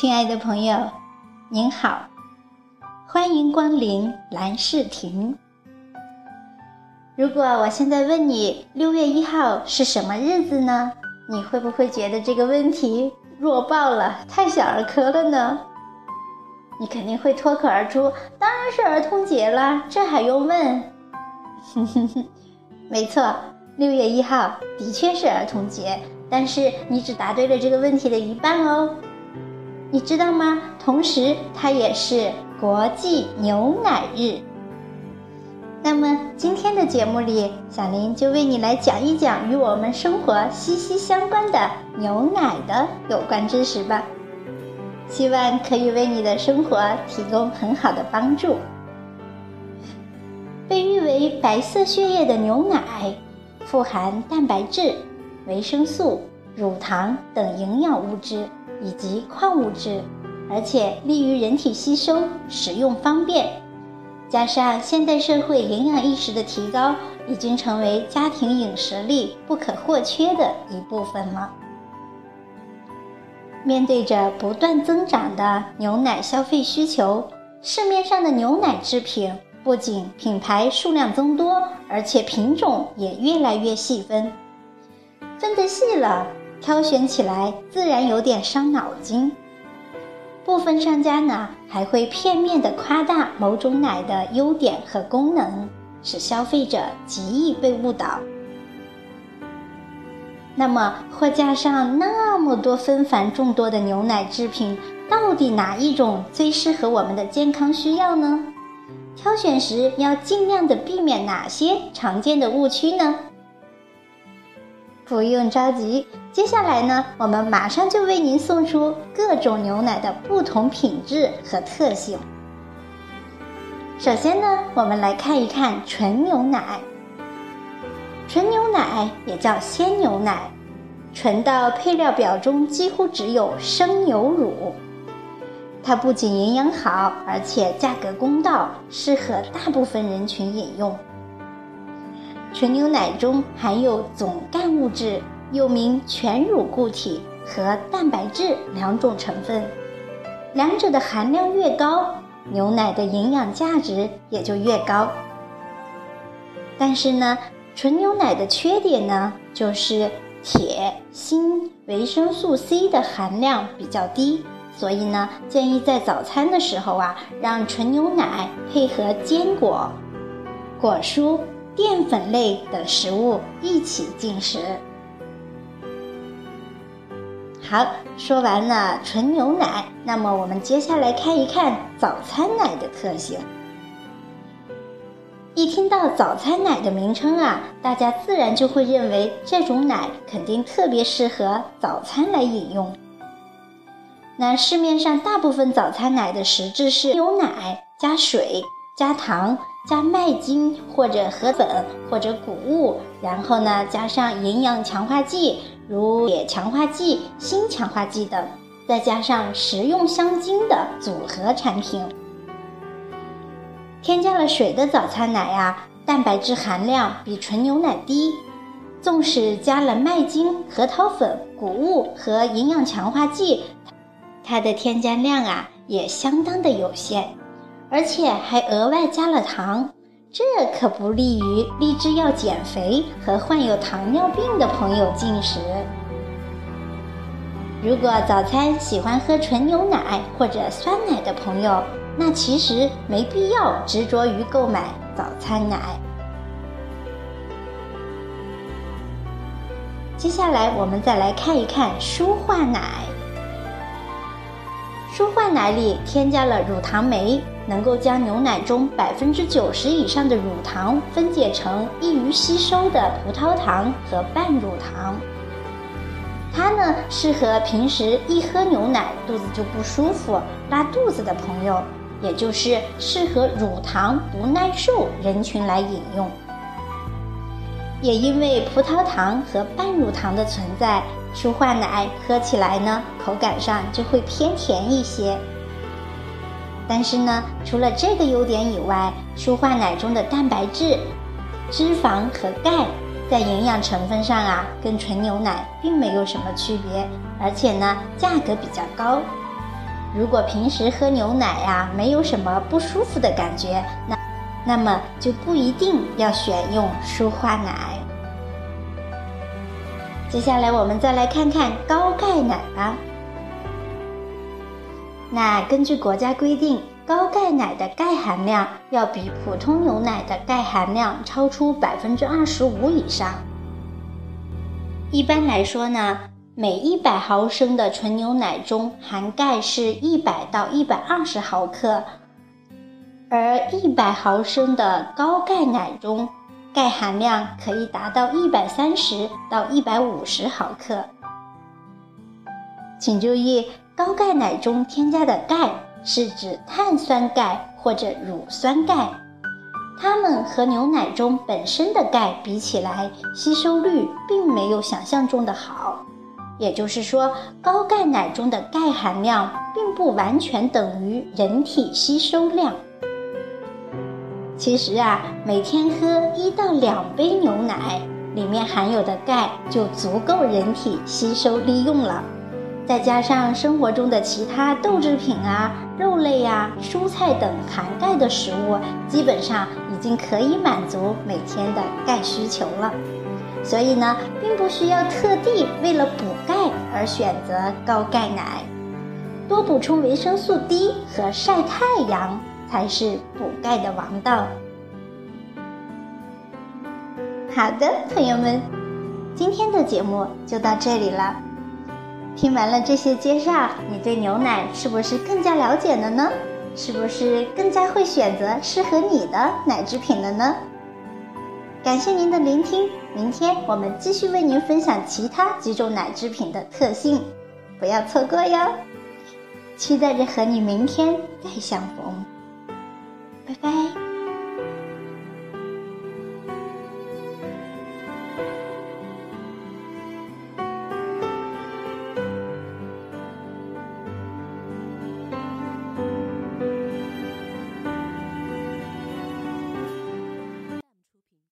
亲爱的朋友，您好，欢迎光临蓝视频。如果我现在问你六月一号是什么日子呢？你会不会觉得这个问题弱爆了，太小儿科了呢？你肯定会脱口而出：“当然是儿童节啦，这还用问？”哼哼哼，没错，六月一号的确是儿童节，但是你只答对了这个问题的一半哦。你知道吗？同时，它也是国际牛奶日。那么，今天的节目里，小林就为你来讲一讲与我们生活息息相关的牛奶的有关知识吧。希望可以为你的生活提供很好的帮助。被誉为“白色血液”的牛奶，富含蛋白质、维生素、乳糖等营养物质。以及矿物质，而且利于人体吸收，食用方便。加上现代社会营养意识的提高，已经成为家庭饮食里不可或缺的一部分了。面对着不断增长的牛奶消费需求，市面上的牛奶制品不仅品牌数量增多，而且品种也越来越细分。分得细了。挑选起来自然有点伤脑筋。部分商家呢还会片面的夸大某种奶的优点和功能，使消费者极易被误导。那么货架上那么多纷繁众多的牛奶制品，到底哪一种最适合我们的健康需要呢？挑选时要尽量的避免哪些常见的误区呢？不用着急，接下来呢，我们马上就为您送出各种牛奶的不同品质和特性。首先呢，我们来看一看纯牛奶。纯牛奶也叫鲜牛奶，纯到配料表中几乎只有生牛乳。它不仅营养好，而且价格公道，适合大部分人群饮用。纯牛奶中含有总干物质，又名全乳固体和蛋白质两种成分，两者的含量越高，牛奶的营养价值也就越高。但是呢，纯牛奶的缺点呢，就是铁、锌、维生素 C 的含量比较低，所以呢，建议在早餐的时候啊，让纯牛奶配合坚果、果蔬。淀粉类等食物一起进食。好，说完了纯牛奶，那么我们接下来看一看早餐奶的特性。一听到早餐奶的名称啊，大家自然就会认为这种奶肯定特别适合早餐来饮用。那市面上大部分早餐奶的实质是牛奶加水加糖。加麦精或者河粉或者谷物，然后呢加上营养强化剂，如铁强化剂、锌强化剂等，再加上食用香精的组合产品。添加了水的早餐奶呀，蛋白质含量比纯牛奶低，纵使加了麦精、核桃粉、谷物和营养强化剂，它的添加量啊也相当的有限。而且还额外加了糖，这可不利于立志要减肥和患有糖尿病的朋友进食。如果早餐喜欢喝纯牛奶或者酸奶的朋友，那其实没必要执着于购买早餐奶。接下来我们再来看一看舒化奶。舒化奶里添加了乳糖酶。能够将牛奶中百分之九十以上的乳糖分解成易于吸收的葡萄糖和半乳糖。它呢适合平时一喝牛奶肚子就不舒服、拉肚子的朋友，也就是适合乳糖不耐受人群来饮用。也因为葡萄糖和半乳糖的存在，舒化奶喝起来呢口感上就会偏甜一些。但是呢，除了这个优点以外，舒化奶中的蛋白质、脂肪和钙在营养成分上啊，跟纯牛奶并没有什么区别，而且呢，价格比较高。如果平时喝牛奶呀没有什么不舒服的感觉，那那么就不一定要选用舒化奶。接下来我们再来看看高钙奶吧。那根据国家规定，高钙奶的钙含量要比普通牛奶的钙含量超出百分之二十五以上。一般来说呢，每一百毫升的纯牛奶中含钙是一百到一百二十毫克，而一百毫升的高钙奶中。钙含量可以达到一百三十到一百五十毫克。请注意，高钙奶中添加的钙是指碳酸钙或者乳酸钙，它们和牛奶中本身的钙比起来，吸收率并没有想象中的好。也就是说，高钙奶中的钙含量并不完全等于人体吸收量。其实啊，每天喝一到两杯牛奶，里面含有的钙就足够人体吸收利用了。再加上生活中的其他豆制品啊、肉类呀、蔬菜等含钙的食物，基本上已经可以满足每天的钙需求了。所以呢，并不需要特地为了补钙而选择高钙奶，多补充维生素 D 和晒太阳。才是补钙的王道。好的，朋友们，今天的节目就到这里了。听完了这些介绍，你对牛奶是不是更加了解了呢？是不是更加会选择适合你的奶制品了呢？感谢您的聆听，明天我们继续为您分享其他几种奶制品的特性，不要错过哟！期待着和你明天再相逢。喂